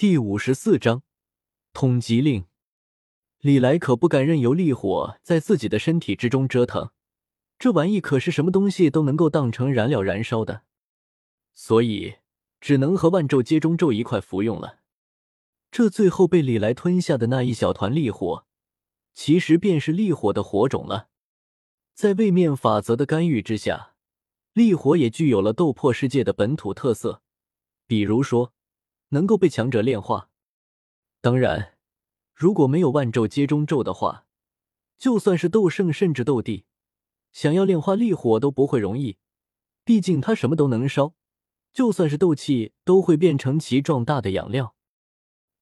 第五十四章通缉令。李来可不敢任由烈火在自己的身体之中折腾，这玩意可是什么东西都能够当成燃料燃烧的，所以只能和万咒接中咒一块服用了。这最后被李来吞下的那一小团烈火，其实便是烈火的火种了。在位面法则的干预之下，烈火也具有了斗破世界的本土特色，比如说。能够被强者炼化。当然，如果没有万咒接中咒的话，就算是斗圣甚至斗帝，想要炼化烈火都不会容易。毕竟它什么都能烧，就算是斗气都会变成其壮大的养料。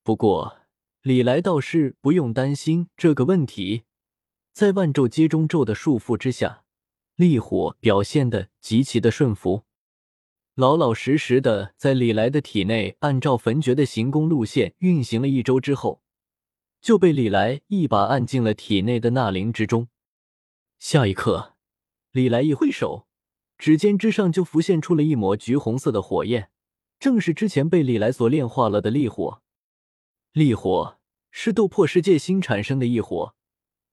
不过李来倒是不用担心这个问题，在万咒接中咒的束缚之下，烈火表现的极其的顺服。老老实实的在李来的体内，按照焚诀的行宫路线运行了一周之后，就被李来一把按进了体内的纳灵之中。下一刻，李来一挥手，指尖之上就浮现出了一抹橘红色的火焰，正是之前被李来所炼化了的烈火。烈火是斗破世界新产生的异火，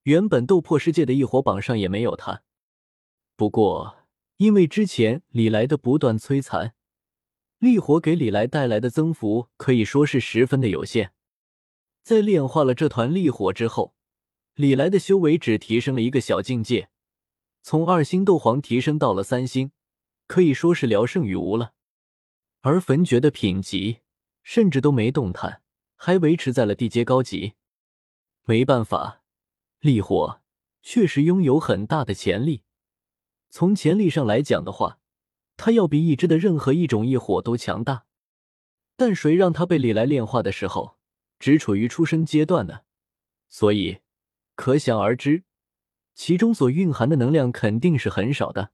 原本斗破世界的异火榜上也没有它。不过。因为之前李来的不断摧残，烈火给李来带来的增幅可以说是十分的有限。在炼化了这团烈火之后，李来的修为只提升了一个小境界，从二星斗皇提升到了三星，可以说是聊胜于无了。而焚诀的品级甚至都没动弹，还维持在了地阶高级。没办法，烈火确实拥有很大的潜力。从潜力上来讲的话，他要比已知的任何一种异火都强大。但谁让他被李来炼化的时候只处于出生阶段呢？所以可想而知，其中所蕴含的能量肯定是很少的。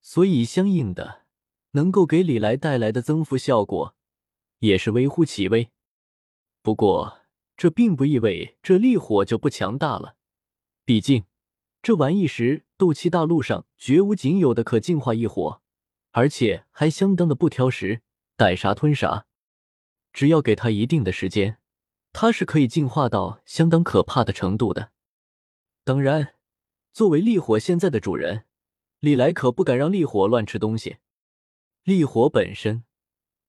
所以相应的，能够给李来带来的增幅效果也是微乎其微。不过这并不意味这烈火就不强大了，毕竟。这玩意时，斗气大陆上绝无仅有的可净化异火，而且还相当的不挑食，逮啥吞啥。只要给他一定的时间，他是可以进化到相当可怕的程度的。当然，作为烈火现在的主人，李来可不敢让烈火乱吃东西。烈火本身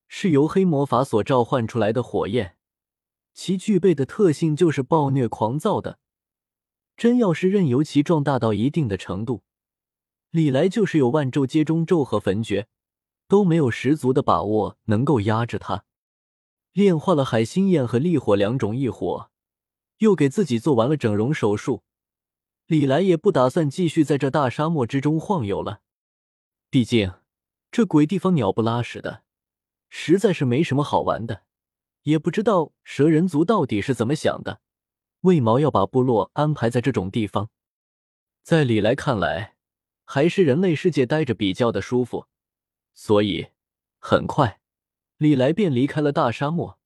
是由黑魔法所召唤出来的火焰，其具备的特性就是暴虐狂躁的。真要是任由其壮大到一定的程度，李来就是有万咒接中咒和焚诀，都没有十足的把握能够压制他。炼化了海心焰和烈火两种异火，又给自己做完了整容手术，李来也不打算继续在这大沙漠之中晃悠了。毕竟这鬼地方鸟不拉屎的，实在是没什么好玩的。也不知道蛇人族到底是怎么想的。为毛要把部落安排在这种地方？在李来看来，还是人类世界待着比较的舒服。所以，很快，李来便离开了大沙漠，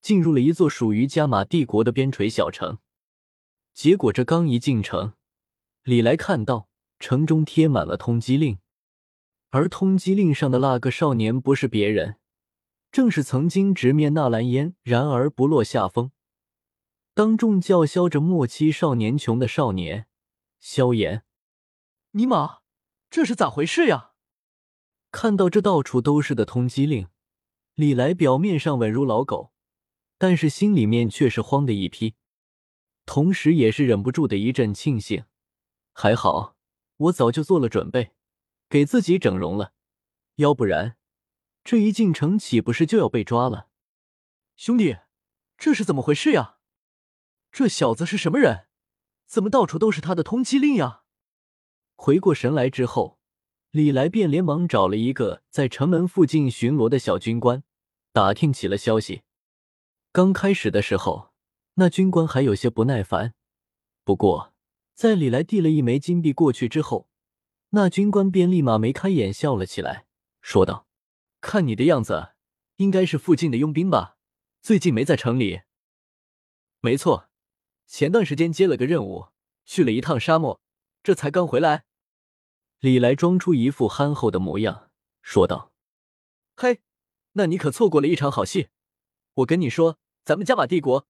进入了一座属于加玛帝国的边陲小城。结果，这刚一进城，李来看到城中贴满了通缉令，而通缉令上的那个少年不是别人，正是曾经直面纳兰烟，然而不落下风。当众叫嚣着“莫欺少年穷”的少年萧炎，尼玛，这是咋回事呀？看到这到处都是的通缉令，李来表面上稳如老狗，但是心里面却是慌的一批，同时也是忍不住的一阵庆幸。还好我早就做了准备，给自己整容了，要不然这一进城岂不是就要被抓了？兄弟，这是怎么回事呀？这小子是什么人？怎么到处都是他的通缉令呀？回过神来之后，李来便连忙找了一个在城门附近巡逻的小军官，打听起了消息。刚开始的时候，那军官还有些不耐烦。不过，在李来递了一枚金币过去之后，那军官便立马眉开眼笑了起来，说道：“看你的样子，应该是附近的佣兵吧？最近没在城里？”“没错。”前段时间接了个任务，去了一趟沙漠，这才刚回来。李来装出一副憨厚的模样，说道：“嘿，那你可错过了一场好戏。我跟你说，咱们加玛帝国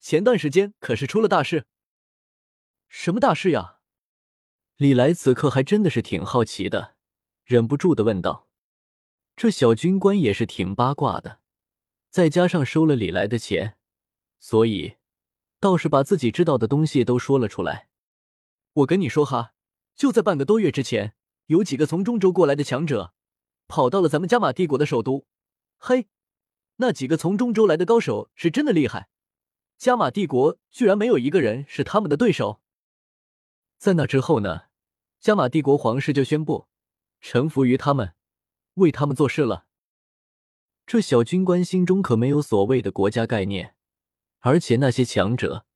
前段时间可是出了大事。什么大事呀？李来此刻还真的是挺好奇的，忍不住的问道。这小军官也是挺八卦的，再加上收了李来的钱，所以倒是把自己知道的东西都说了出来。我跟你说哈，就在半个多月之前，有几个从中州过来的强者，跑到了咱们加玛帝国的首都。嘿，那几个从中州来的高手是真的厉害，加玛帝国居然没有一个人是他们的对手。在那之后呢，加玛帝国皇室就宣布臣服于他们。为他们做事了。这小军官心中可没有所谓的国家概念，而且那些强者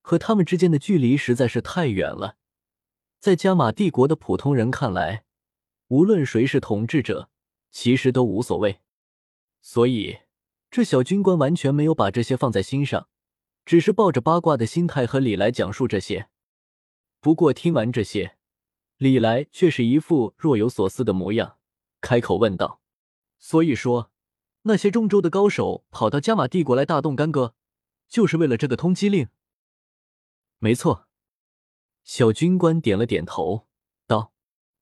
和他们之间的距离实在是太远了。在加玛帝国的普通人看来，无论谁是统治者，其实都无所谓。所以，这小军官完全没有把这些放在心上，只是抱着八卦的心态和李来讲述这些。不过，听完这些，李来却是一副若有所思的模样。开口问道：“所以说，那些中州的高手跑到加玛帝国来大动干戈，就是为了这个通缉令？”没错，小军官点了点头，道：“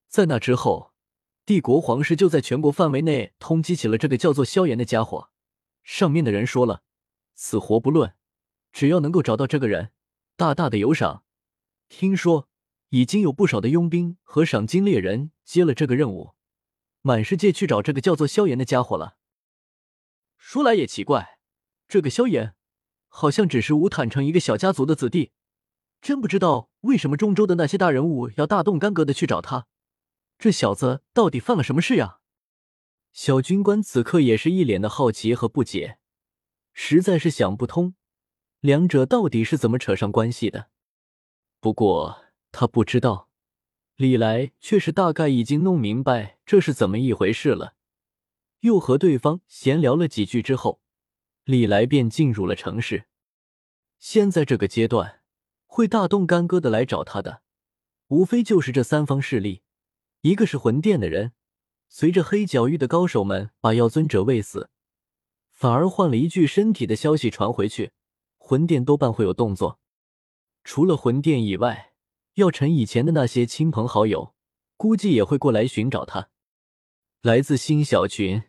在那之后，帝国皇室就在全国范围内通缉起了这个叫做萧炎的家伙。上面的人说了，死活不论，只要能够找到这个人，大大的有赏。听说已经有不少的佣兵和赏金猎人接了这个任务。”满世界去找这个叫做萧炎的家伙了。说来也奇怪，这个萧炎好像只是吴坦城一个小家族的子弟，真不知道为什么中州的那些大人物要大动干戈的去找他。这小子到底犯了什么事呀？小军官此刻也是一脸的好奇和不解，实在是想不通两者到底是怎么扯上关系的。不过他不知道。李来却是大概已经弄明白这是怎么一回事了，又和对方闲聊了几句之后，李来便进入了城市。现在这个阶段，会大动干戈的来找他的，无非就是这三方势力：一个是魂殿的人，随着黑角域的高手们把药尊者喂死，反而换了一具身体的消息传回去，魂殿多半会有动作。除了魂殿以外。药尘以前的那些亲朋好友，估计也会过来寻找他。来自新小群。